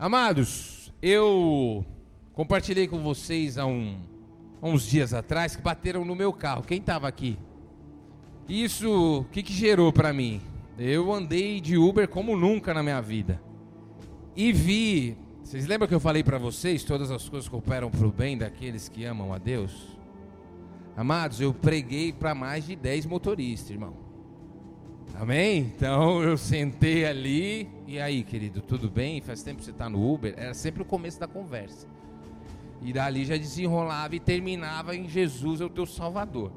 Amados, eu compartilhei com vocês há, um, há uns dias atrás que bateram no meu carro. Quem estava aqui? Isso, o que, que gerou para mim? Eu andei de Uber como nunca na minha vida. E vi, vocês lembram que eu falei para vocês, todas as coisas cooperam para o bem daqueles que amam a Deus? Amados, eu preguei para mais de 10 motoristas, irmão. Amém? Então eu sentei ali, e aí, querido, tudo bem? Faz tempo que você está no Uber? Era sempre o começo da conversa. E dali já desenrolava e terminava em Jesus é o teu Salvador.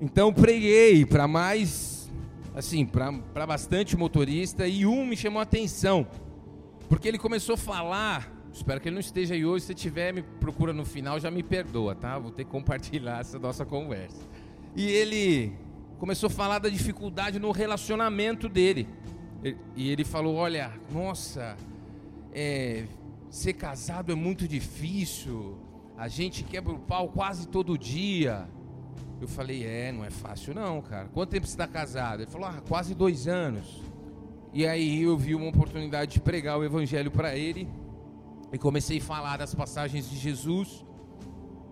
Então preguei para mais, assim, para bastante motorista, e um me chamou a atenção, porque ele começou a falar. Espero que ele não esteja aí hoje. Se tiver, me procura no final, já me perdoa, tá? Vou ter que compartilhar essa nossa conversa. E ele começou a falar da dificuldade no relacionamento dele. E ele falou: Olha, nossa, é, ser casado é muito difícil, a gente quebra o pau quase todo dia. Eu falei: É, não é fácil não, cara. Quanto tempo você está casado? Ele falou: Ah, quase dois anos. E aí eu vi uma oportunidade de pregar o evangelho para ele e comecei a falar das passagens de Jesus.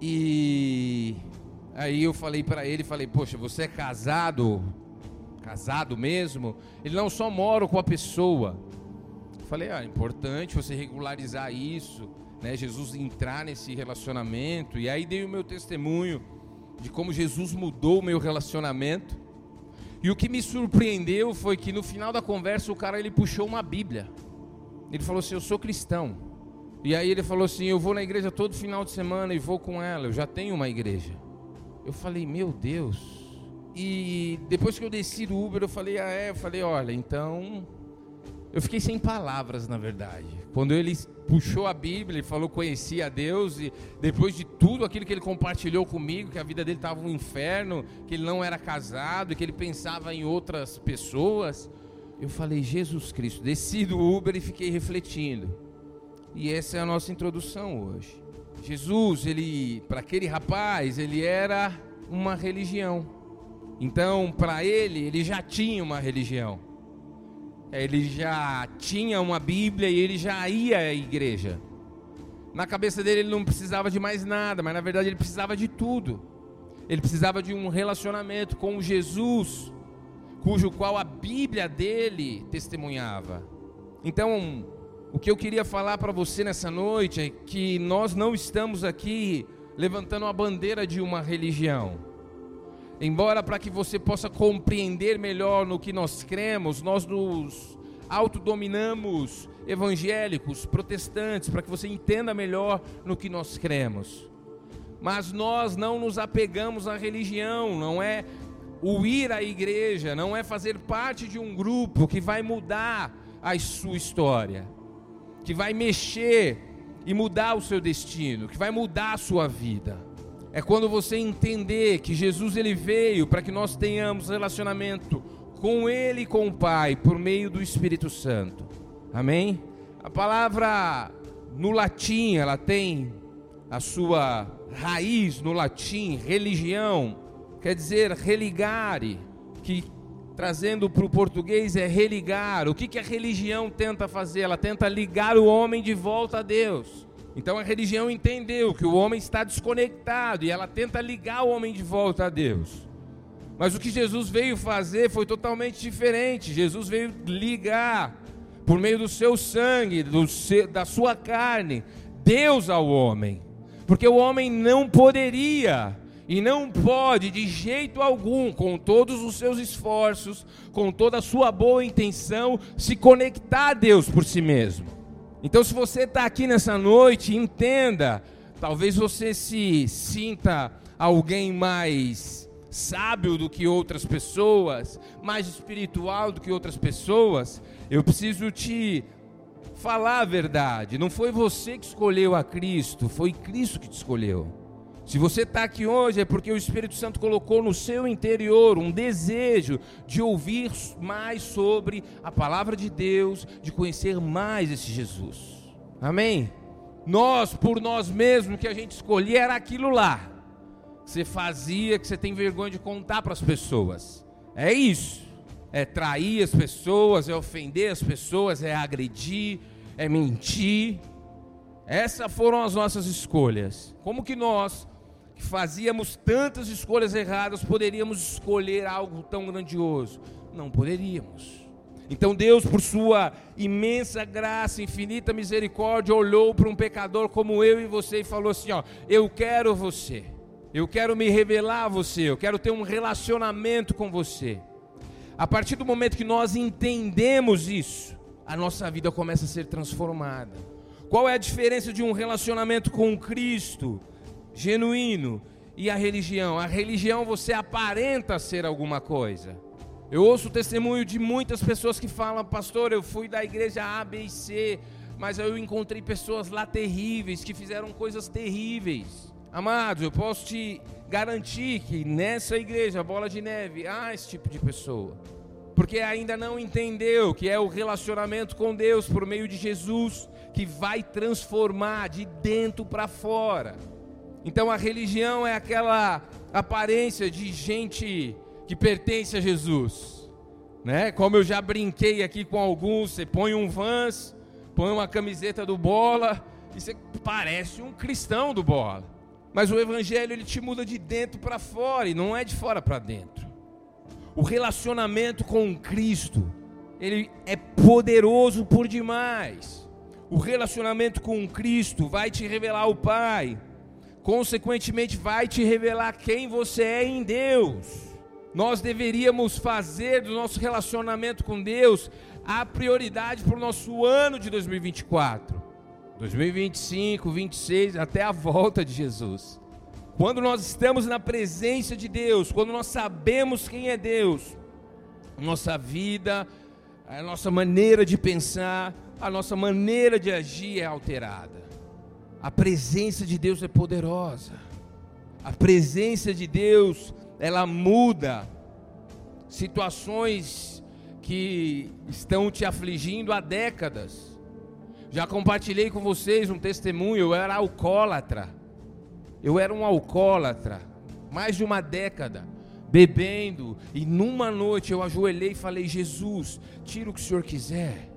E Aí eu falei para ele, falei, poxa, você é casado? Casado mesmo? Ele não só mora com a pessoa. Eu falei, ah, é importante você regularizar isso, né? Jesus entrar nesse relacionamento. E aí dei o meu testemunho de como Jesus mudou o meu relacionamento. E o que me surpreendeu foi que no final da conversa o cara ele puxou uma Bíblia. Ele falou assim: "Eu sou cristão". E aí ele falou assim: "Eu vou na igreja todo final de semana e vou com ela, eu já tenho uma igreja". Eu falei, meu Deus. E depois que eu desci do Uber, eu falei, ah, é? Eu falei, olha, então. Eu fiquei sem palavras, na verdade. Quando ele puxou a Bíblia, ele falou conhecia a Deus, e depois de tudo aquilo que ele compartilhou comigo, que a vida dele estava um inferno, que ele não era casado, que ele pensava em outras pessoas, eu falei, Jesus Cristo, desci do Uber e fiquei refletindo. E essa é a nossa introdução hoje. Jesus, ele, para aquele rapaz, ele era uma religião. Então, para ele, ele já tinha uma religião. Ele já tinha uma Bíblia e ele já ia à igreja. Na cabeça dele, ele não precisava de mais nada, mas na verdade ele precisava de tudo. Ele precisava de um relacionamento com Jesus, cujo qual a Bíblia dele testemunhava. Então, o que eu queria falar para você nessa noite é que nós não estamos aqui levantando a bandeira de uma religião. Embora para que você possa compreender melhor no que nós cremos, nós nos autodominamos evangélicos, protestantes, para que você entenda melhor no que nós cremos. Mas nós não nos apegamos à religião, não é o ir à igreja, não é fazer parte de um grupo que vai mudar a sua história que vai mexer e mudar o seu destino, que vai mudar a sua vida. É quando você entender que Jesus ele veio para que nós tenhamos relacionamento com ele e com o Pai por meio do Espírito Santo. Amém? A palavra no latim, ela tem a sua raiz no latim, religião, quer dizer religare, que trazendo para o português é religar. O que, que a religião tenta fazer? Ela tenta ligar o homem de volta a Deus. Então a religião entendeu que o homem está desconectado e ela tenta ligar o homem de volta a Deus. Mas o que Jesus veio fazer foi totalmente diferente. Jesus veio ligar, por meio do seu sangue, do seu, da sua carne, Deus ao homem. Porque o homem não poderia e não pode de jeito algum, com todos os seus esforços, com toda a sua boa intenção, se conectar a Deus por si mesmo. Então, se você está aqui nessa noite, entenda, talvez você se sinta alguém mais sábio do que outras pessoas, mais espiritual do que outras pessoas, eu preciso te falar a verdade. Não foi você que escolheu a Cristo, foi Cristo que te escolheu. Se você está aqui hoje é porque o Espírito Santo colocou no seu interior um desejo de ouvir mais sobre a palavra de Deus, de conhecer mais esse Jesus. Amém? Nós, por nós mesmos, que a gente escolhia era aquilo lá. Que você fazia, que você tem vergonha de contar para as pessoas. É isso. É trair as pessoas, é ofender as pessoas, é agredir, é mentir. Essas foram as nossas escolhas. Como que nós, que fazíamos tantas escolhas erradas, poderíamos escolher algo tão grandioso? Não poderíamos. Então Deus, por sua imensa graça, infinita misericórdia, olhou para um pecador como eu e você e falou assim: ó, eu quero você. Eu quero me revelar a você, eu quero ter um relacionamento com você. A partir do momento que nós entendemos isso, a nossa vida começa a ser transformada. Qual é a diferença de um relacionamento com Cristo genuíno e a religião? A religião você aparenta ser alguma coisa. Eu ouço o testemunho de muitas pessoas que falam, pastor, eu fui da igreja A, B e C, mas eu encontrei pessoas lá terríveis, que fizeram coisas terríveis. Amados, eu posso te garantir que nessa igreja, Bola de Neve, há esse tipo de pessoa. Porque ainda não entendeu que é o relacionamento com Deus por meio de Jesus que vai transformar de dentro para fora. Então a religião é aquela aparência de gente que pertence a Jesus, né? Como eu já brinquei aqui com alguns, você põe um Vans, põe uma camiseta do Bola e você parece um cristão do Bola. Mas o evangelho ele te muda de dentro para fora e não é de fora para dentro. O relacionamento com Cristo, ele é poderoso por demais. O relacionamento com Cristo vai te revelar o Pai. Consequentemente vai te revelar quem você é em Deus nós deveríamos fazer do nosso relacionamento com Deus a prioridade para o nosso ano de 2024, 2025, 26, até a volta de Jesus. Quando nós estamos na presença de Deus, quando nós sabemos quem é Deus, nossa vida, a nossa maneira de pensar, a nossa maneira de agir é alterada. A presença de Deus é poderosa. A presença de Deus ela muda situações que estão te afligindo há décadas. Já compartilhei com vocês um testemunho, eu era alcoólatra. Eu era um alcoólatra, mais de uma década, bebendo, e numa noite eu ajoelhei e falei: Jesus, tira o que o Senhor quiser.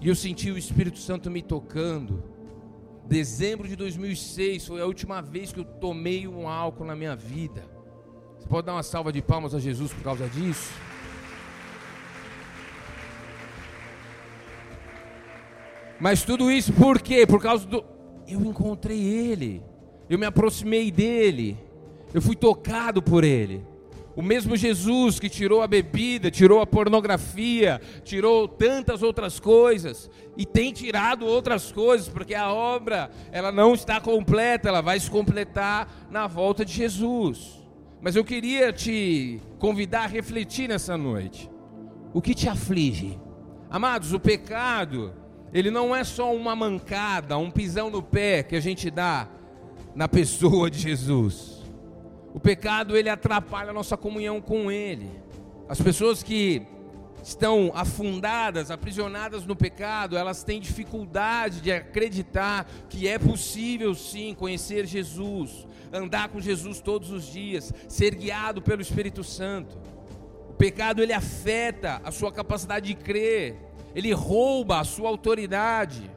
E eu senti o Espírito Santo me tocando. Dezembro de 2006 foi a última vez que eu tomei um álcool na minha vida. Você pode dar uma salva de palmas a Jesus por causa disso? Mas tudo isso por quê? Por causa do. Eu encontrei Ele. Eu me aproximei dele. Eu fui tocado por Ele. O mesmo Jesus que tirou a bebida, tirou a pornografia, tirou tantas outras coisas e tem tirado outras coisas, porque a obra, ela não está completa, ela vai se completar na volta de Jesus. Mas eu queria te convidar a refletir nessa noite. O que te aflige? Amados, o pecado, ele não é só uma mancada, um pisão no pé que a gente dá na pessoa de Jesus. O pecado, ele atrapalha a nossa comunhão com Ele. As pessoas que estão afundadas, aprisionadas no pecado, elas têm dificuldade de acreditar que é possível sim conhecer Jesus, andar com Jesus todos os dias, ser guiado pelo Espírito Santo. O pecado ele afeta a sua capacidade de crer, ele rouba a sua autoridade.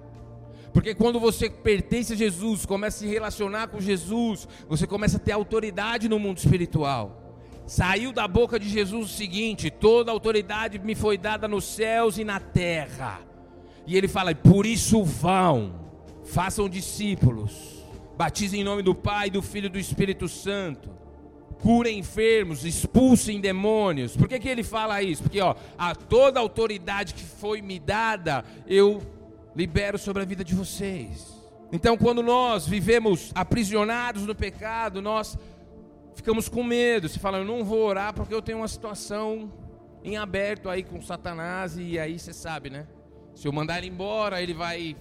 Porque quando você pertence a Jesus, começa a se relacionar com Jesus, você começa a ter autoridade no mundo espiritual. Saiu da boca de Jesus o seguinte: toda autoridade me foi dada nos céus e na terra. E ele fala: por isso vão, façam discípulos Batizem em nome do Pai, do Filho e do Espírito Santo. Curem enfermos, expulsem demônios. Por que, que ele fala isso? Porque ó, a toda autoridade que foi me dada, eu libero sobre a vida de vocês. Então, quando nós vivemos aprisionados no pecado, nós ficamos com medo. Se fala, eu não vou orar porque eu tenho uma situação em aberto aí com Satanás e aí você sabe, né? Se eu mandar ele embora, ele vai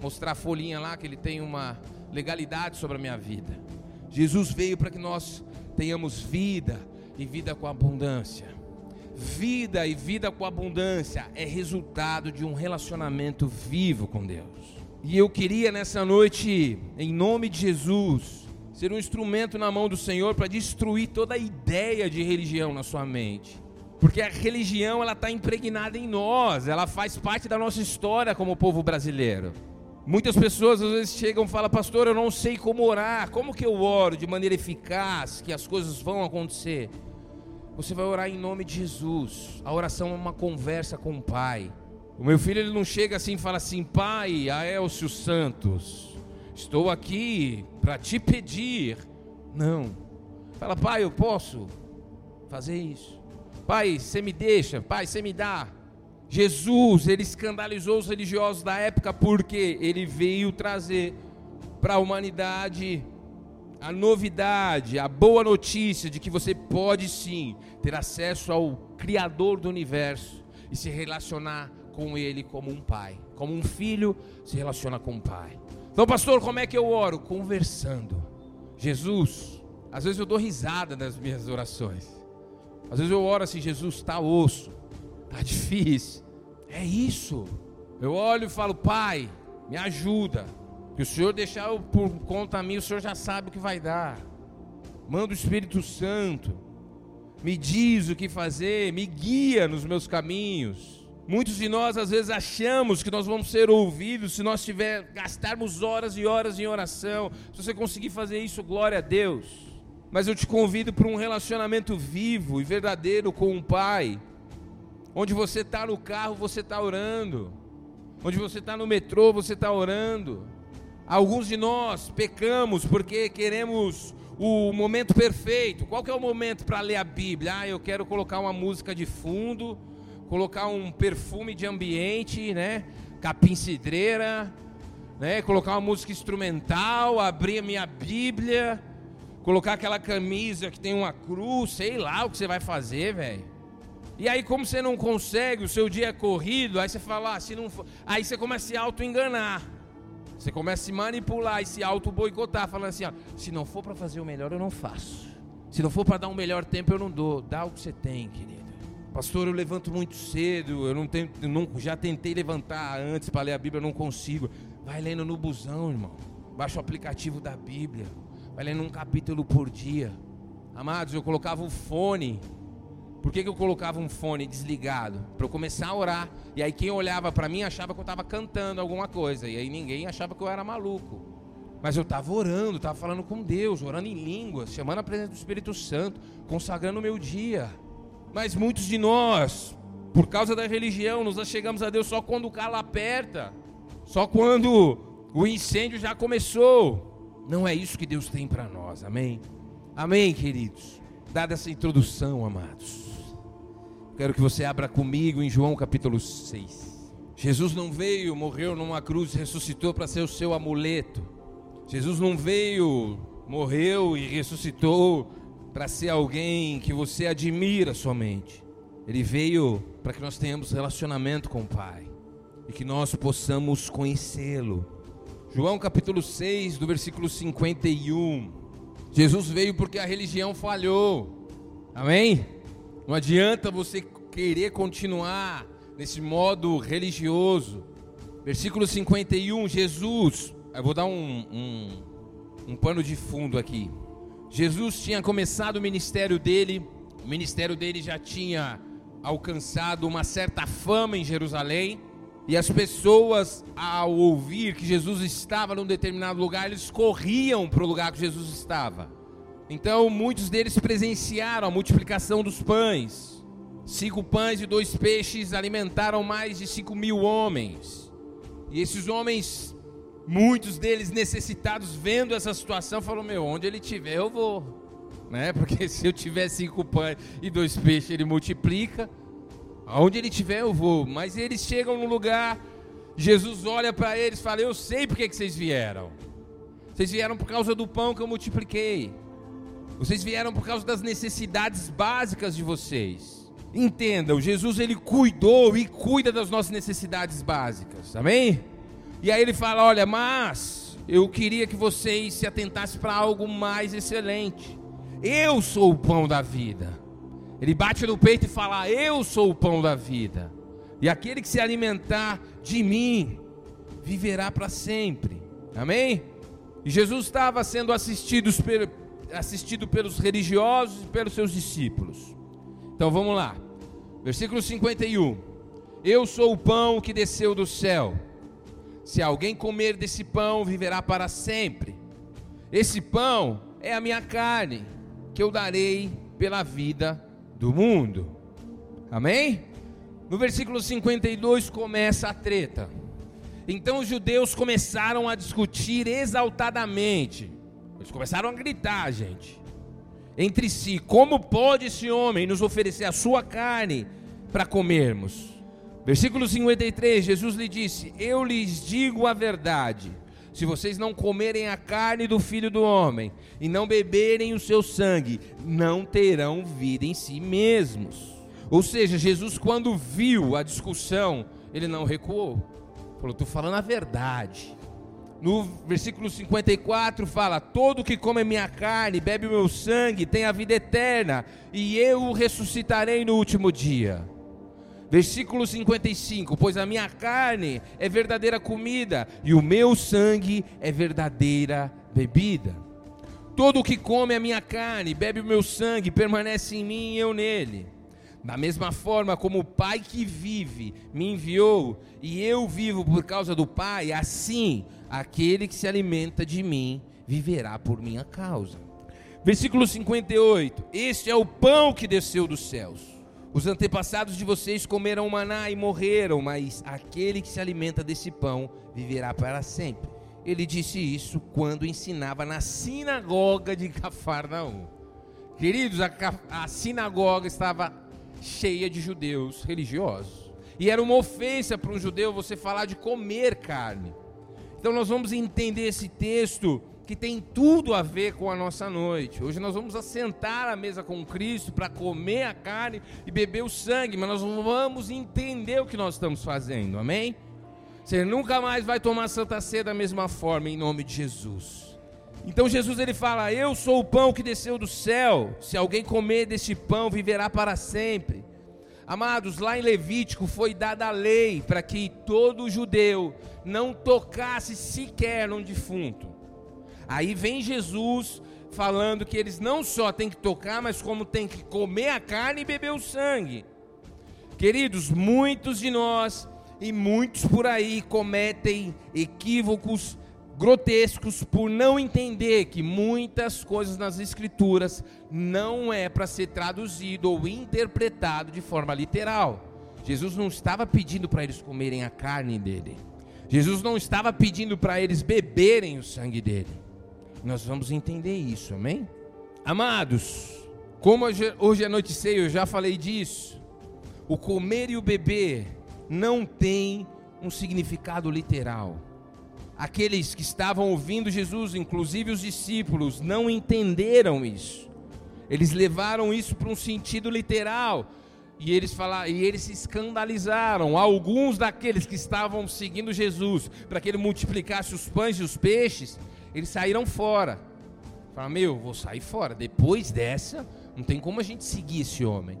mostrar a folhinha lá que ele tem uma legalidade sobre a minha vida. Jesus veio para que nós tenhamos vida e vida com abundância. Vida e vida com abundância é resultado de um relacionamento vivo com Deus. E eu queria nessa noite, em nome de Jesus, ser um instrumento na mão do Senhor para destruir toda a ideia de religião na sua mente. Porque a religião ela está impregnada em nós, ela faz parte da nossa história como povo brasileiro. Muitas pessoas às vezes chegam e falam, pastor, eu não sei como orar, como que eu oro de maneira eficaz, que as coisas vão acontecer? Você vai orar em nome de Jesus. A oração é uma conversa com o Pai. O meu filho ele não chega assim e fala assim, Pai, Aelcio Santos, estou aqui para te pedir. Não. Fala, Pai, eu posso fazer isso. Pai, você me deixa. Pai, você me dá. Jesus, ele escandalizou os religiosos da época porque ele veio trazer para a humanidade a novidade, a boa notícia de que você pode sim ter acesso ao Criador do universo e se relacionar com Ele como um pai, como um filho se relaciona com um pai. Então, pastor, como é que eu oro? Conversando. Jesus, às vezes eu dou risada nas minhas orações. Às vezes eu oro assim, Jesus, está osso, Tá difícil. É isso. Eu olho e falo, Pai, me ajuda. Que o Senhor deixar por conta minha, o Senhor já sabe o que vai dar. Manda o Espírito Santo. Me diz o que fazer, me guia nos meus caminhos. Muitos de nós às vezes achamos que nós vamos ser ouvidos se nós tiver gastarmos horas e horas em oração. Se você conseguir fazer isso, glória a Deus. Mas eu te convido para um relacionamento vivo e verdadeiro com o Pai Onde você está no carro, você está orando. Onde você está no metrô, você está orando. Alguns de nós pecamos porque queremos o momento perfeito. Qual que é o momento para ler a Bíblia? Ah, eu quero colocar uma música de fundo, colocar um perfume de ambiente, né? Capim cidreira, né? Colocar uma música instrumental, abrir a minha Bíblia, colocar aquela camisa que tem uma cruz, sei lá o que você vai fazer, velho. E aí, como você não consegue, o seu dia é corrido, aí você fala, ah, se não for... aí você começa a se auto-enganar. Você começa a se manipular e se auto-boicotar, falando assim, ó, se não for para fazer o melhor, eu não faço. Se não for para dar um melhor tempo, eu não dou. Dá o que você tem, querido. Pastor, eu levanto muito cedo, eu não tenho, não, já tentei levantar antes para ler a Bíblia, eu não consigo. Vai lendo no busão, irmão. Baixa o aplicativo da Bíblia. Vai lendo um capítulo por dia. Amados, eu colocava o fone por que, que eu colocava um fone desligado? Para eu começar a orar. E aí quem olhava para mim achava que eu estava cantando alguma coisa. E aí ninguém achava que eu era maluco. Mas eu estava orando, estava falando com Deus, orando em línguas, chamando a presença do Espírito Santo, consagrando o meu dia. Mas muitos de nós, por causa da religião, nos chegamos a Deus só quando o calo aperta, só quando o incêndio já começou. Não é isso que Deus tem para nós, amém? Amém, queridos? Dada essa introdução, amados. Quero que você abra comigo em João capítulo 6. Jesus não veio, morreu numa cruz, ressuscitou para ser o seu amuleto. Jesus não veio, morreu e ressuscitou para ser alguém que você admira somente. Ele veio para que nós tenhamos relacionamento com o Pai e que nós possamos conhecê-lo. João capítulo 6, do versículo 51. Jesus veio porque a religião falhou. Amém? Não adianta você querer continuar nesse modo religioso. Versículo 51, Jesus, eu vou dar um, um, um pano de fundo aqui. Jesus tinha começado o ministério dele, o ministério dele já tinha alcançado uma certa fama em Jerusalém, e as pessoas, ao ouvir que Jesus estava num determinado lugar, eles corriam para o lugar que Jesus estava. Então muitos deles presenciaram a multiplicação dos pães. Cinco pães e dois peixes alimentaram mais de cinco mil homens. E esses homens, muitos deles necessitados, vendo essa situação, falaram: Meu, onde ele tiver, eu vou. Né? Porque se eu tiver cinco pães e dois peixes, ele multiplica. Aonde ele tiver, eu vou. Mas eles chegam no lugar, Jesus olha para eles e fala: Eu sei porque que vocês vieram. Vocês vieram por causa do pão que eu multipliquei. Vocês vieram por causa das necessidades básicas de vocês. Entendam, Jesus ele cuidou e cuida das nossas necessidades básicas. Amém? E aí ele fala: "Olha, mas eu queria que vocês se atentassem para algo mais excelente. Eu sou o pão da vida." Ele bate no peito e fala: "Eu sou o pão da vida. E aquele que se alimentar de mim viverá para sempre." Amém? E Jesus estava sendo assistido assistido pelos religiosos e pelos seus discípulos. Então vamos lá. Versículo 51. Eu sou o pão que desceu do céu. Se alguém comer desse pão, viverá para sempre. Esse pão é a minha carne, que eu darei pela vida do mundo. Amém? No versículo 52 começa a treta. Então os judeus começaram a discutir exaltadamente. Eles começaram a gritar, gente, entre si: como pode esse homem nos oferecer a sua carne para comermos? Versículo 53, Jesus lhe disse: Eu lhes digo a verdade. Se vocês não comerem a carne do filho do homem e não beberem o seu sangue, não terão vida em si mesmos. Ou seja, Jesus, quando viu a discussão, ele não recuou. Falou: Estou falando a verdade. No versículo 54 fala: Todo que come minha carne, bebe o meu sangue, tem a vida eterna, e eu o ressuscitarei no último dia. Versículo 55: Pois a minha carne é verdadeira comida, e o meu sangue é verdadeira bebida. Todo que come a minha carne, bebe o meu sangue, permanece em mim e eu nele. Da mesma forma como o Pai que vive me enviou, e eu vivo por causa do Pai, assim aquele que se alimenta de mim viverá por minha causa. Versículo 58: Este é o pão que desceu dos céus. Os antepassados de vocês comeram maná e morreram, mas aquele que se alimenta desse pão viverá para sempre. Ele disse isso quando ensinava na sinagoga de Cafarnaum. Queridos, a, a sinagoga estava cheia de judeus religiosos. E era uma ofensa para um judeu você falar de comer carne. Então nós vamos entender esse texto que tem tudo a ver com a nossa noite. Hoje nós vamos assentar à mesa com Cristo para comer a carne e beber o sangue, mas nós vamos entender o que nós estamos fazendo, amém? Você nunca mais vai tomar Santa Ceia da mesma forma, em nome de Jesus. Então Jesus ele fala: Eu sou o pão que desceu do céu. Se alguém comer deste pão, viverá para sempre. Amados, lá em Levítico foi dada a lei para que todo judeu não tocasse sequer num defunto. Aí vem Jesus falando que eles não só têm que tocar, mas como têm que comer a carne e beber o sangue. Queridos, muitos de nós e muitos por aí cometem equívocos grotescos por não entender que muitas coisas nas escrituras não é para ser traduzido ou interpretado de forma literal. Jesus não estava pedindo para eles comerem a carne dele. Jesus não estava pedindo para eles beberem o sangue dele. Nós vamos entender isso, amém? Amados, como hoje noite ceia, eu já falei disso. O comer e o beber não tem um significado literal aqueles que estavam ouvindo Jesus, inclusive os discípulos, não entenderam isso. Eles levaram isso para um sentido literal. E eles falaram, e eles se escandalizaram. Alguns daqueles que estavam seguindo Jesus, para que ele multiplicasse os pães e os peixes, eles saíram fora. Falaram, meu, vou sair fora. Depois dessa, não tem como a gente seguir esse homem.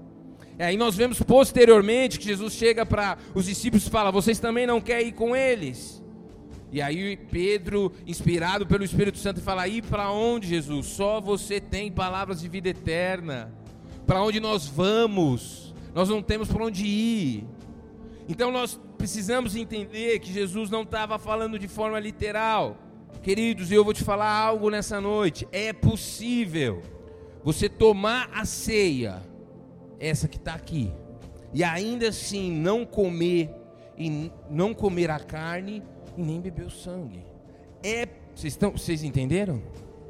E aí nós vemos posteriormente que Jesus chega para os discípulos e fala: Vocês também não querem ir com eles? E aí Pedro, inspirado pelo Espírito Santo, fala: "E para onde, Jesus? Só você tem palavras de vida eterna. Para onde nós vamos? Nós não temos para onde ir." Então nós precisamos entender que Jesus não estava falando de forma literal. Queridos, eu vou te falar algo nessa noite. É possível você tomar a ceia, essa que está aqui, e ainda assim não comer e não comer a carne e nem bebeu sangue. É, vocês, estão, vocês entenderam?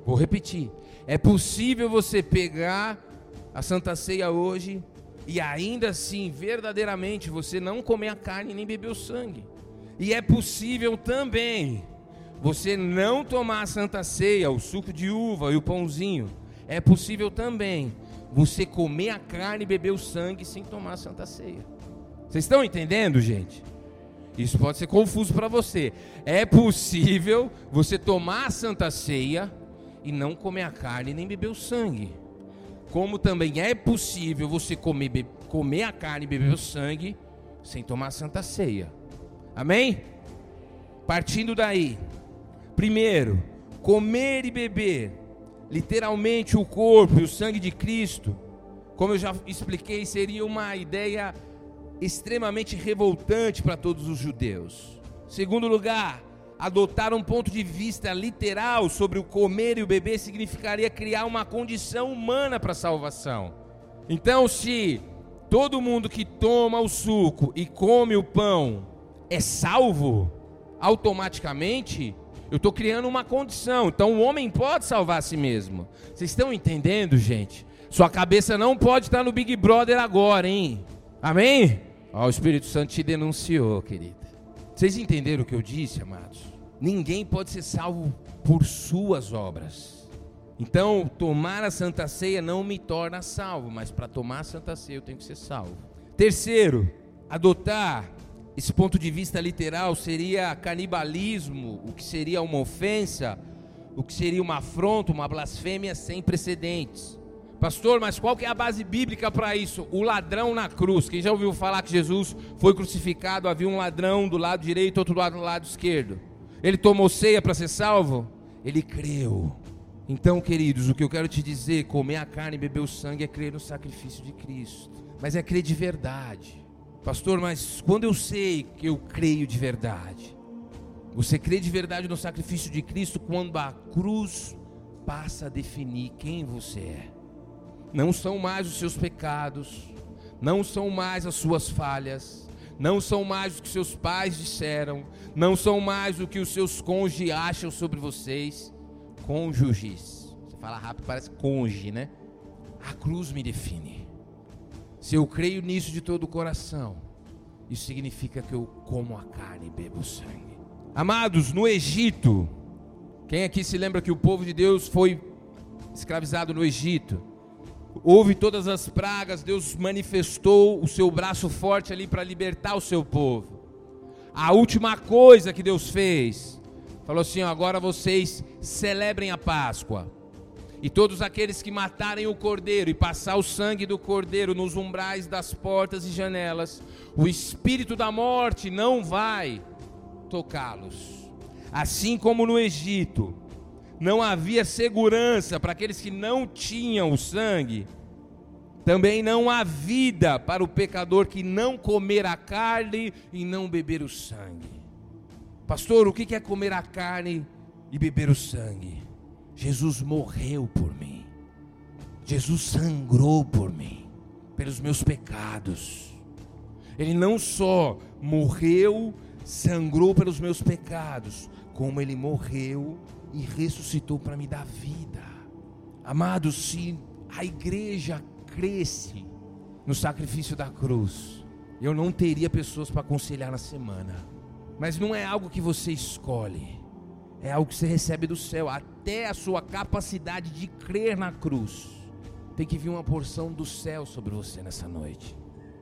Vou repetir. É possível você pegar a Santa Ceia hoje e ainda assim, verdadeiramente, você não comer a carne nem beber o sangue. E é possível também você não tomar a Santa Ceia, o suco de uva e o pãozinho. É possível também você comer a carne e beber o sangue sem tomar a Santa Ceia. Vocês estão entendendo, gente? Isso pode ser confuso para você. É possível você tomar a santa ceia e não comer a carne nem beber o sangue. Como também é possível você comer, comer a carne e beber o sangue sem tomar a santa ceia. Amém? Partindo daí. Primeiro, comer e beber literalmente o corpo e o sangue de Cristo como eu já expliquei, seria uma ideia extremamente revoltante para todos os judeus. Segundo lugar, adotar um ponto de vista literal sobre o comer e o beber significaria criar uma condição humana para a salvação. Então, se todo mundo que toma o suco e come o pão é salvo, automaticamente eu estou criando uma condição. Então o homem pode salvar a si mesmo. Vocês estão entendendo, gente? Sua cabeça não pode estar no Big Brother agora, hein? Amém? Ó, o Espírito Santo te denunciou, querida. Vocês entenderam o que eu disse, amados? Ninguém pode ser salvo por suas obras. Então, tomar a Santa Ceia não me torna salvo, mas para tomar a Santa Ceia eu tenho que ser salvo. Terceiro, adotar esse ponto de vista literal seria canibalismo, o que seria uma ofensa, o que seria uma afronta, uma blasfêmia sem precedentes. Pastor, mas qual que é a base bíblica para isso? O ladrão na cruz. Quem já ouviu falar que Jesus foi crucificado, havia um ladrão do lado direito, outro lado do lado esquerdo. Ele tomou ceia para ser salvo? Ele creu. Então, queridos, o que eu quero te dizer, comer a carne e beber o sangue é crer no sacrifício de Cristo. Mas é crer de verdade. Pastor, mas quando eu sei que eu creio de verdade? Você crê de verdade no sacrifício de Cristo quando a cruz passa a definir quem você é. Não são mais os seus pecados, não são mais as suas falhas, não são mais o que seus pais disseram, não são mais o que os seus cônjuges acham sobre vocês. Cônjuges. Você fala rápido, parece cônjuge, né? A cruz me define. Se eu creio nisso de todo o coração, isso significa que eu como a carne e bebo o sangue. Amados, no Egito, quem aqui se lembra que o povo de Deus foi escravizado no Egito? Houve todas as pragas, Deus manifestou o seu braço forte ali para libertar o seu povo. A última coisa que Deus fez, falou assim: agora vocês celebrem a Páscoa. E todos aqueles que matarem o cordeiro e passar o sangue do cordeiro nos umbrais das portas e janelas, o espírito da morte não vai tocá-los. Assim como no Egito não havia segurança para aqueles que não tinham o sangue, também não há vida para o pecador que não comer a carne e não beber o sangue. Pastor, o que é comer a carne e beber o sangue? Jesus morreu por mim. Jesus sangrou por mim, pelos meus pecados. Ele não só morreu, sangrou pelos meus pecados, como ele morreu e ressuscitou para me dar vida. Amados, se a igreja cresce no sacrifício da cruz, eu não teria pessoas para aconselhar na semana. Mas não é algo que você escolhe é algo que você recebe do céu, até a sua capacidade de crer na cruz. Tem que vir uma porção do céu sobre você nessa noite,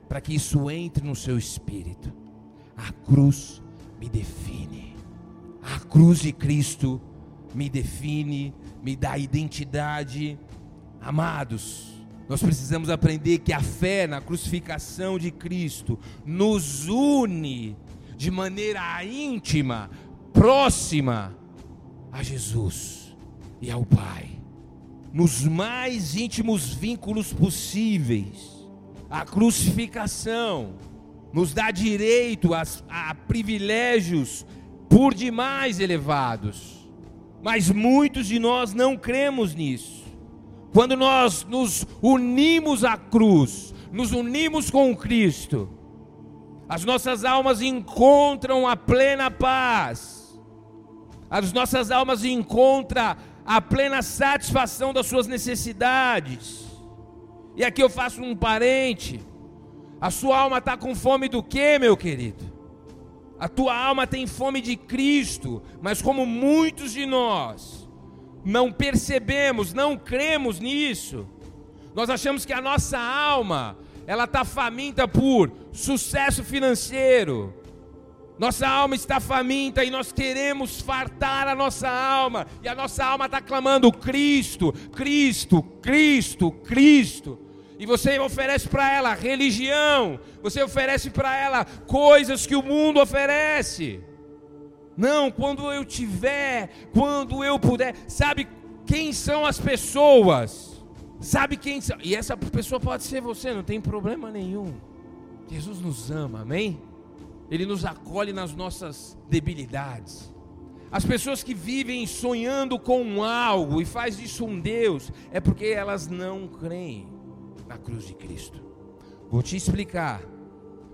para que isso entre no seu espírito. A cruz me define, a cruz de Cristo me define, me dá identidade. Amados, nós precisamos aprender que a fé na crucificação de Cristo nos une de maneira íntima, próxima a Jesus e ao Pai, nos mais íntimos vínculos possíveis. A crucificação nos dá direito a, a privilégios por demais elevados, mas muitos de nós não cremos nisso. Quando nós nos unimos à cruz, nos unimos com Cristo, as nossas almas encontram a plena paz as nossas almas encontram a plena satisfação das suas necessidades. E aqui eu faço um parente. A sua alma está com fome do que, meu querido? A tua alma tem fome de Cristo, mas como muitos de nós não percebemos, não cremos nisso, nós achamos que a nossa alma ela está faminta por sucesso financeiro, nossa alma está faminta e nós queremos fartar a nossa alma. E a nossa alma está clamando: Cristo, Cristo, Cristo, Cristo. E você oferece para ela religião, você oferece para ela coisas que o mundo oferece. Não, quando eu tiver, quando eu puder. Sabe quem são as pessoas Sabe quem? E essa pessoa pode ser você, não tem problema nenhum. Jesus nos ama, amém? Ele nos acolhe nas nossas debilidades. As pessoas que vivem sonhando com algo e faz disso um Deus, é porque elas não creem na cruz de Cristo. Vou te explicar,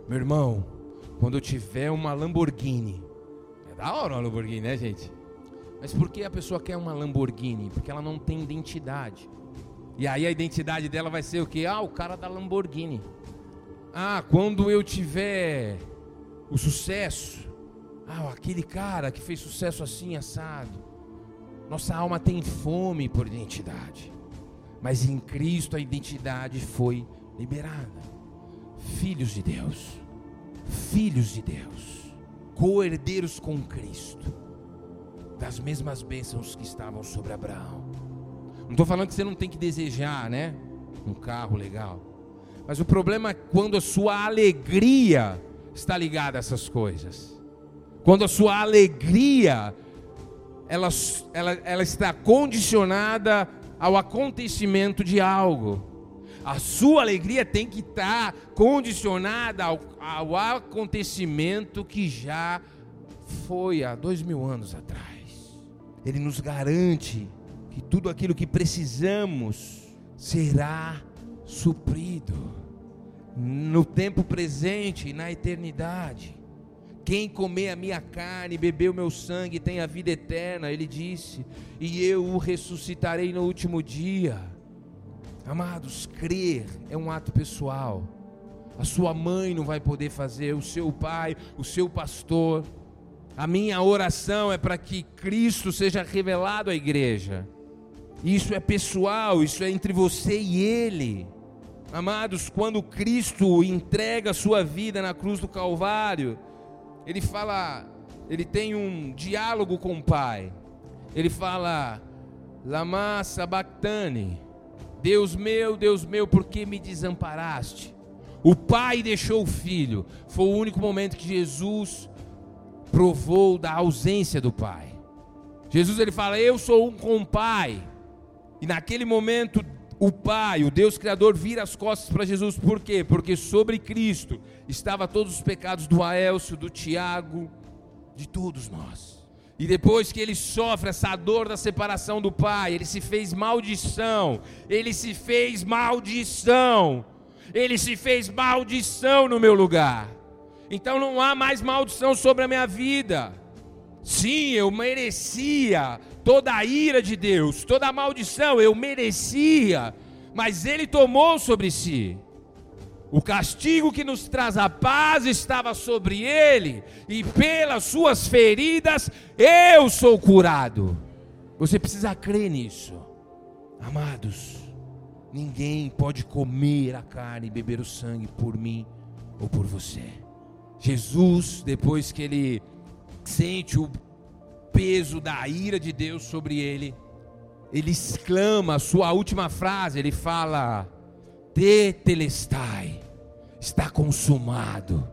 meu irmão, quando eu tiver uma Lamborghini, é da hora uma Lamborghini, né, gente? Mas por que a pessoa quer uma Lamborghini? Porque ela não tem identidade. E aí a identidade dela vai ser o que? Ah, o cara da Lamborghini. Ah, quando eu tiver o sucesso, ah, aquele cara que fez sucesso assim, assado. Nossa alma tem fome por identidade. Mas em Cristo a identidade foi liberada. Filhos de Deus. Filhos de Deus. Co-herdeiros com Cristo. Das mesmas bênçãos que estavam sobre Abraão. Não estou falando que você não tem que desejar, né? Um carro legal. Mas o problema é quando a sua alegria está ligada a essas coisas. Quando a sua alegria ela, ela, ela está condicionada ao acontecimento de algo. A sua alegria tem que estar condicionada ao, ao acontecimento que já foi há dois mil anos atrás. Ele nos garante que tudo aquilo que precisamos será suprido no tempo presente e na eternidade. Quem comer a minha carne, beber o meu sangue, tem a vida eterna, ele disse, e eu o ressuscitarei no último dia. Amados, crer é um ato pessoal. A sua mãe não vai poder fazer, o seu pai, o seu pastor. A minha oração é para que Cristo seja revelado à igreja. Isso é pessoal, isso é entre você e Ele. Amados, quando Cristo entrega a sua vida na cruz do Calvário, ele fala, ele tem um diálogo com o Pai. Ele fala: Lama sabachthani, Deus meu, Deus meu, por que me desamparaste? O Pai deixou o Filho. Foi o único momento que Jesus provou da ausência do Pai. Jesus ele fala: Eu sou um com o Pai. E naquele momento o Pai, o Deus Criador, vira as costas para Jesus, por quê? Porque sobre Cristo estava todos os pecados do Aelcio, do Tiago, de todos nós. E depois que ele sofre essa dor da separação do Pai, ele se fez maldição, ele se fez maldição, ele se fez maldição no meu lugar. Então não há mais maldição sobre a minha vida. Sim, eu merecia toda a ira de Deus, toda a maldição, eu merecia, mas Ele tomou sobre si. O castigo que nos traz a paz estava sobre Ele, e pelas Suas feridas eu sou curado. Você precisa crer nisso, amados. Ninguém pode comer a carne e beber o sangue por mim ou por você. Jesus, depois que ele sente o peso da ira de Deus sobre ele, ele exclama a sua última frase, ele fala: Tetelestai, está consumado.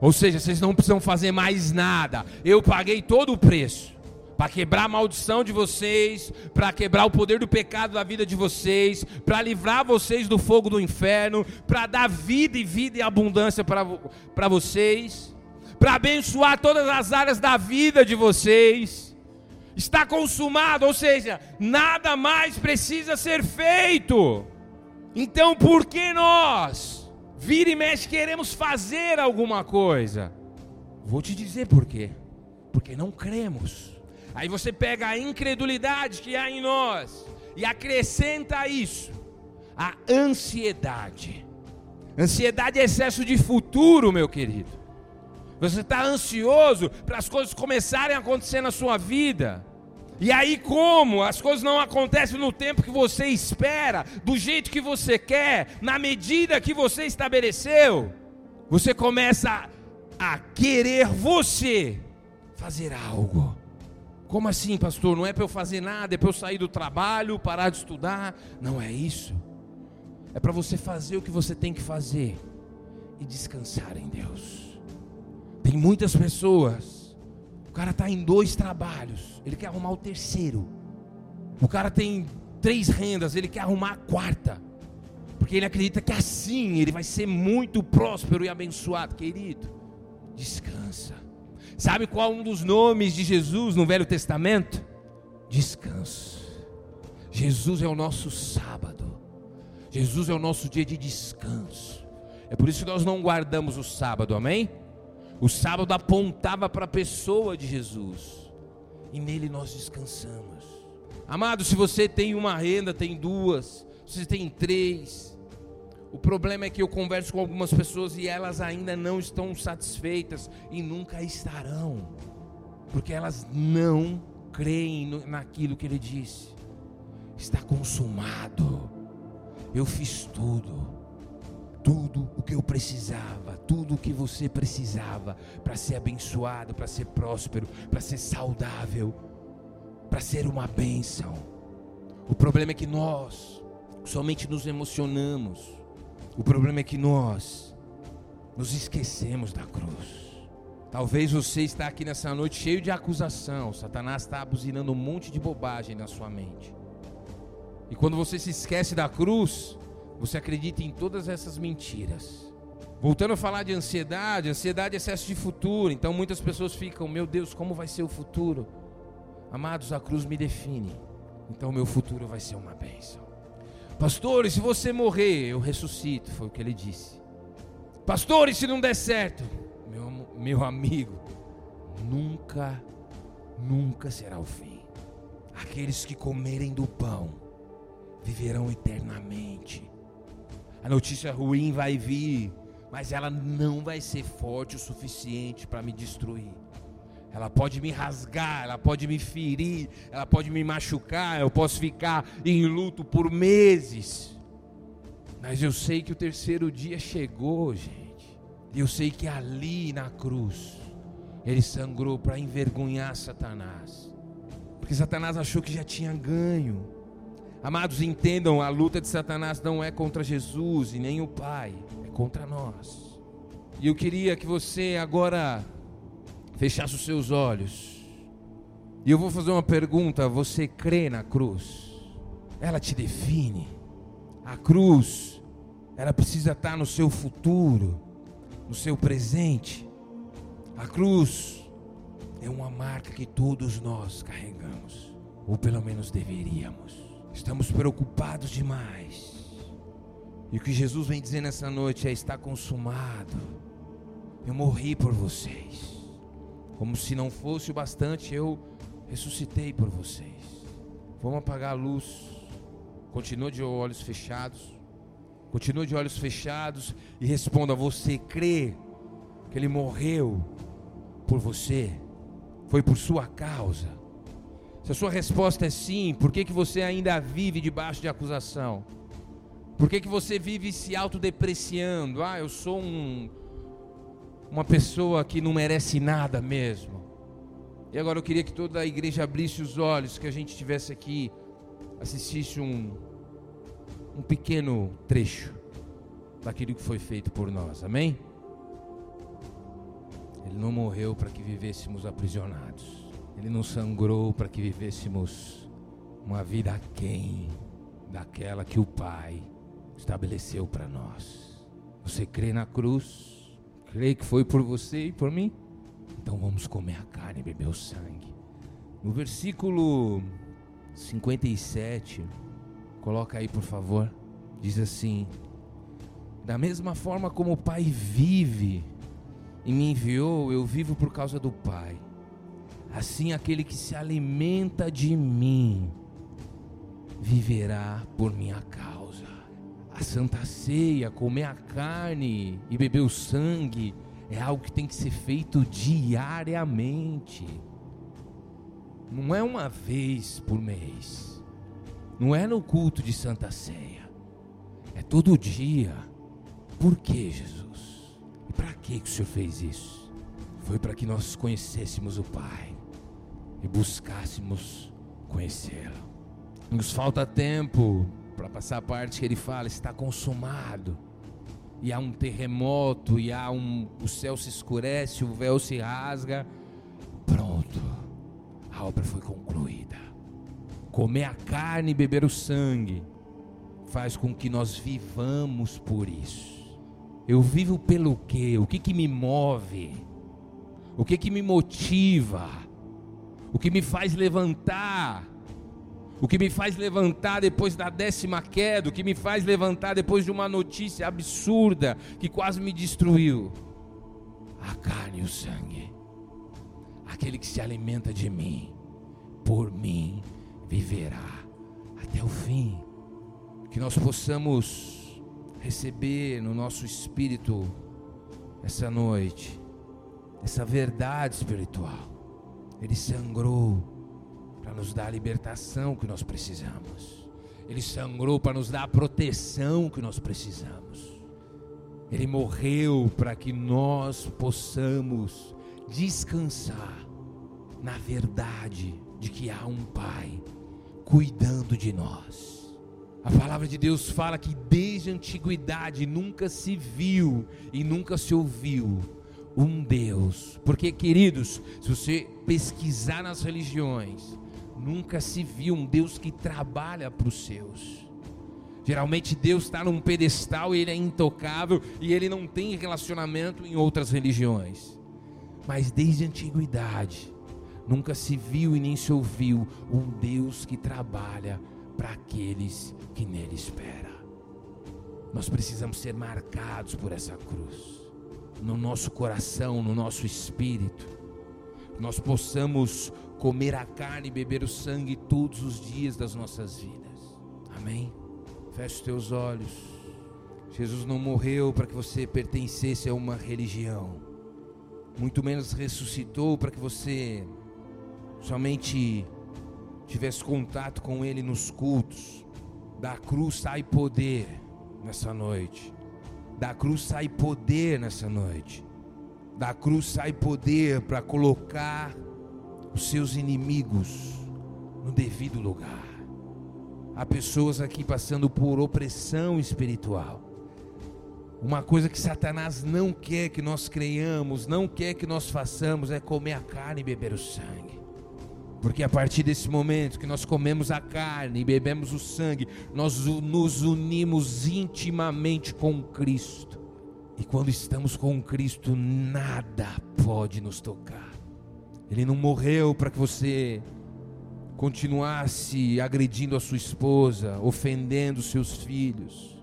Ou seja, vocês não precisam fazer mais nada. Eu paguei todo o preço para quebrar a maldição de vocês, para quebrar o poder do pecado da vida de vocês, para livrar vocês do fogo do inferno, para dar vida e vida e abundância para vocês para abençoar todas as áreas da vida de vocês. Está consumado, ou seja, nada mais precisa ser feito. Então, por que nós, vira e mexe, queremos fazer alguma coisa? Vou te dizer por quê. Porque não cremos. Aí você pega a incredulidade que há em nós e acrescenta isso a ansiedade. Ansiedade é excesso de futuro, meu querido. Você está ansioso para as coisas começarem a acontecer na sua vida. E aí, como as coisas não acontecem no tempo que você espera, do jeito que você quer, na medida que você estabeleceu, você começa a, querer você fazer algo. Como assim, pastor? Não é para eu fazer nada, é para eu sair do trabalho, parar de estudar. Não é isso. É para você fazer o que você tem que fazer e descansar em Deus. Tem muitas pessoas. O cara está em dois trabalhos. Ele quer arrumar o terceiro. O cara tem três rendas, ele quer arrumar a quarta. Porque ele acredita que assim ele vai ser muito próspero e abençoado, querido. Descansa. Sabe qual é um dos nomes de Jesus no Velho Testamento? Descanso. Jesus é o nosso sábado. Jesus é o nosso dia de descanso. É por isso que nós não guardamos o sábado, amém? O sábado apontava para a pessoa de Jesus. E nele nós descansamos. Amado, se você tem uma renda, tem duas, se você tem três, o problema é que eu converso com algumas pessoas e elas ainda não estão satisfeitas e nunca estarão, porque elas não creem naquilo que ele disse. Está consumado. Eu fiz tudo. Tudo o que eu precisava, tudo o que você precisava para ser abençoado, para ser próspero, para ser saudável, para ser uma bênção. O problema é que nós somente nos emocionamos o problema é que nós nos esquecemos da cruz. Talvez você está aqui nessa noite cheio de acusação. Satanás está abusinando um monte de bobagem na sua mente. E quando você se esquece da cruz, você acredita em todas essas mentiras. Voltando a falar de ansiedade, ansiedade é excesso de futuro. Então muitas pessoas ficam, meu Deus, como vai ser o futuro? Amados, a cruz me define. Então meu futuro vai ser uma bênção. Pastor, e se você morrer, eu ressuscito, foi o que ele disse. Pastor, e se não der certo? Meu, meu amigo, nunca, nunca será o fim. Aqueles que comerem do pão viverão eternamente. A notícia ruim vai vir, mas ela não vai ser forte o suficiente para me destruir. Ela pode me rasgar, ela pode me ferir, ela pode me machucar, eu posso ficar em luto por meses. Mas eu sei que o terceiro dia chegou, gente. E eu sei que ali na cruz, ele sangrou para envergonhar Satanás. Porque Satanás achou que já tinha ganho. Amados, entendam, a luta de Satanás não é contra Jesus e nem o Pai, é contra nós. E eu queria que você agora fechasse os seus olhos. E eu vou fazer uma pergunta: você crê na cruz? Ela te define. A cruz, ela precisa estar no seu futuro, no seu presente. A cruz é uma marca que todos nós carregamos, ou pelo menos deveríamos. Estamos preocupados demais. E o que Jesus vem dizer nessa noite é: está consumado. Eu morri por vocês. Como se não fosse o bastante, eu ressuscitei por vocês. Vamos apagar a luz. Continua de olhos fechados. Continua de olhos fechados e responda: Você crê que Ele morreu por você? Foi por sua causa? Se a sua resposta é sim, por que, que você ainda vive debaixo de acusação? Por que, que você vive se autodepreciando? Ah, eu sou um uma pessoa que não merece nada mesmo. E agora eu queria que toda a igreja abrisse os olhos, que a gente tivesse aqui, assistisse um, um pequeno trecho daquilo que foi feito por nós, amém? Ele não morreu para que vivêssemos aprisionados, ele não sangrou para que vivêssemos uma vida aquém daquela que o Pai estabeleceu para nós. Você crê na cruz? Creio que foi por você e por mim. Então vamos comer a carne e beber o sangue. No versículo 57, coloca aí por favor. Diz assim: Da mesma forma como o Pai vive e me enviou, eu vivo por causa do Pai. Assim aquele que se alimenta de mim viverá por minha causa a santa ceia, comer a carne e beber o sangue, é algo que tem que ser feito diariamente. Não é uma vez por mês. Não é no culto de santa ceia. É todo dia. Por que, Jesus? E para que o Senhor fez isso? Foi para que nós conhecêssemos o Pai e buscássemos conhecê-lo. Nos falta tempo para passar a parte que ele fala, está consumado. E há um terremoto, e há um, o céu se escurece, o véu se rasga. Pronto, a obra foi concluída. Comer a carne e beber o sangue faz com que nós vivamos por isso. Eu vivo pelo quê? O que que me move? O que que me motiva? O que me faz levantar? O que me faz levantar depois da décima queda, o que me faz levantar depois de uma notícia absurda que quase me destruiu. A carne e o sangue. Aquele que se alimenta de mim, por mim viverá até o fim. Que nós possamos receber no nosso espírito essa noite, essa verdade espiritual. Ele sangrou para nos dar a libertação que nós precisamos. Ele sangrou para nos dar a proteção que nós precisamos. Ele morreu para que nós possamos descansar na verdade de que há um Pai cuidando de nós. A palavra de Deus fala que desde a antiguidade nunca se viu e nunca se ouviu um Deus. Porque, queridos, se você pesquisar nas religiões, Nunca se viu um Deus que trabalha para os seus. Geralmente Deus está num pedestal e ele é intocável e ele não tem relacionamento em outras religiões. Mas desde a antiguidade, nunca se viu e nem se ouviu um Deus que trabalha para aqueles que nele esperam. Nós precisamos ser marcados por essa cruz, no nosso coração, no nosso espírito. Nós possamos comer a carne e beber o sangue todos os dias das nossas vidas. Amém? Feche os teus olhos. Jesus não morreu para que você pertencesse a uma religião, muito menos ressuscitou para que você somente tivesse contato com Ele nos cultos. Da cruz sai poder nessa noite. Da cruz sai poder nessa noite. Da cruz sai poder para colocar os seus inimigos no devido lugar. Há pessoas aqui passando por opressão espiritual. Uma coisa que Satanás não quer que nós creiamos, não quer que nós façamos, é comer a carne e beber o sangue. Porque a partir desse momento que nós comemos a carne e bebemos o sangue, nós nos unimos intimamente com Cristo. E quando estamos com Cristo, nada pode nos tocar. Ele não morreu para que você continuasse agredindo a sua esposa, ofendendo seus filhos.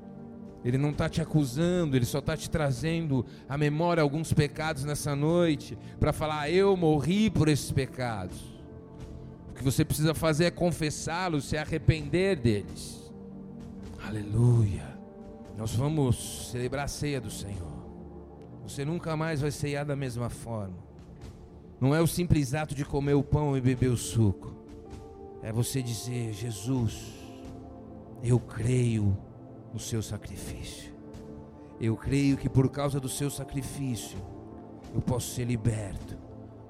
Ele não está te acusando, ele só está te trazendo à memória alguns pecados nessa noite, para falar: eu morri por esses pecados. O que você precisa fazer é confessá-los, se arrepender deles. Aleluia. Nós vamos celebrar a ceia do Senhor. Você nunca mais vai ceiar da mesma forma. Não é o simples ato de comer o pão e beber o suco. É você dizer: Jesus, eu creio no seu sacrifício. Eu creio que por causa do seu sacrifício eu posso ser liberto,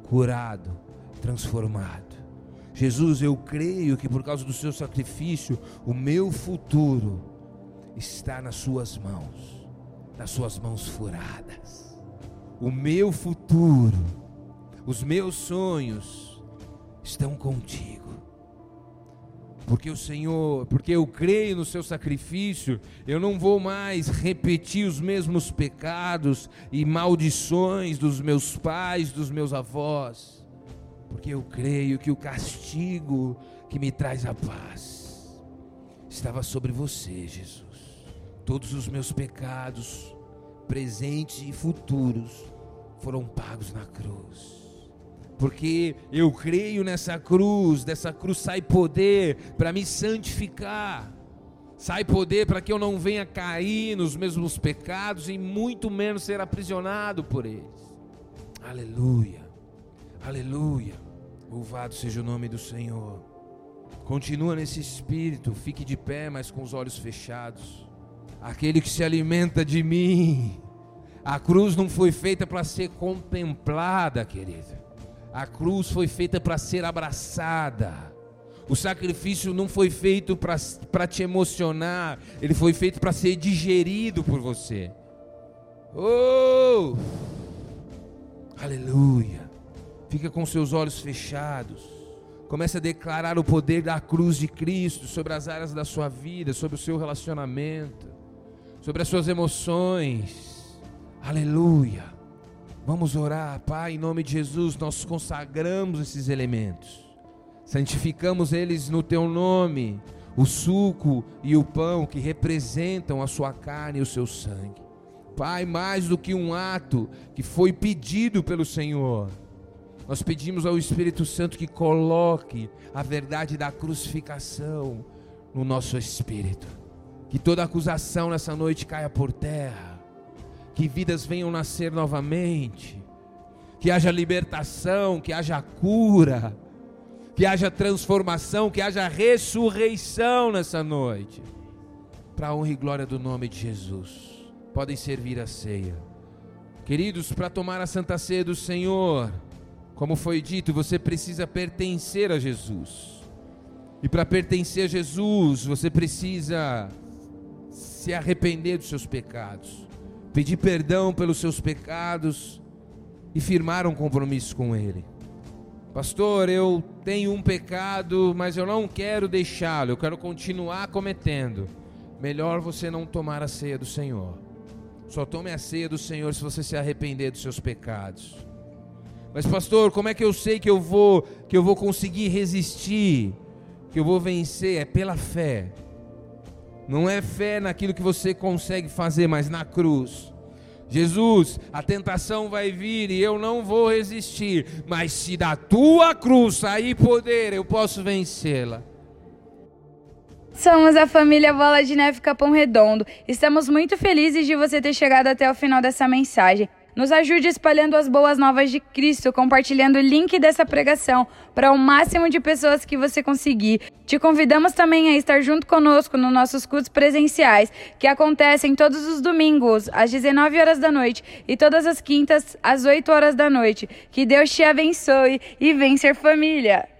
curado, transformado. Jesus, eu creio que por causa do seu sacrifício o meu futuro está nas suas mãos, nas suas mãos furadas. O meu futuro os meus sonhos estão contigo. Porque o Senhor, porque eu creio no seu sacrifício, eu não vou mais repetir os mesmos pecados e maldições dos meus pais, dos meus avós. Porque eu creio que o castigo que me traz a paz estava sobre você, Jesus. Todos os meus pecados, presentes e futuros, foram pagos na cruz porque eu creio nessa cruz, dessa cruz sai poder para me santificar, sai poder para que eu não venha cair nos mesmos pecados e muito menos ser aprisionado por eles. Aleluia, aleluia, louvado seja o nome do Senhor. Continua nesse espírito, fique de pé, mas com os olhos fechados. Aquele que se alimenta de mim, a cruz não foi feita para ser contemplada, querido. A cruz foi feita para ser abraçada. O sacrifício não foi feito para te emocionar, ele foi feito para ser digerido por você. Oh! Aleluia. Fica com seus olhos fechados. Comece a declarar o poder da cruz de Cristo sobre as áreas da sua vida, sobre o seu relacionamento, sobre as suas emoções. Aleluia. Vamos orar, Pai, em nome de Jesus, nós consagramos esses elementos, santificamos eles no Teu nome, o suco e o pão que representam a Sua carne e o seu sangue. Pai, mais do que um ato que foi pedido pelo Senhor, nós pedimos ao Espírito Santo que coloque a verdade da crucificação no nosso espírito. Que toda acusação nessa noite caia por terra. Que vidas venham nascer novamente. Que haja libertação, que haja cura. Que haja transformação, que haja ressurreição nessa noite. Para a honra e glória do nome de Jesus. Podem servir a ceia. Queridos, para tomar a santa ceia do Senhor como foi dito, você precisa pertencer a Jesus. E para pertencer a Jesus, você precisa se arrepender dos seus pecados, pedir perdão pelos seus pecados e firmar um compromisso com Ele. Pastor, eu tenho um pecado, mas eu não quero deixá-lo, eu quero continuar cometendo. Melhor você não tomar a ceia do Senhor. Só tome a ceia do Senhor se você se arrepender dos seus pecados. Mas pastor, como é que eu sei que eu vou que eu vou conseguir resistir, que eu vou vencer? É pela fé. Não é fé naquilo que você consegue fazer, mas na cruz. Jesus, a tentação vai vir e eu não vou resistir, mas se da tua cruz sair poder, eu posso vencê-la. Somos a família Bola de Neve Capão Redondo. Estamos muito felizes de você ter chegado até o final dessa mensagem. Nos ajude espalhando as boas novas de Cristo, compartilhando o link dessa pregação para o máximo de pessoas que você conseguir. Te convidamos também a estar junto conosco nos nossos cultos presenciais, que acontecem todos os domingos, às 19 horas da noite, e todas as quintas, às 8 horas da noite. Que Deus te abençoe e vencer família!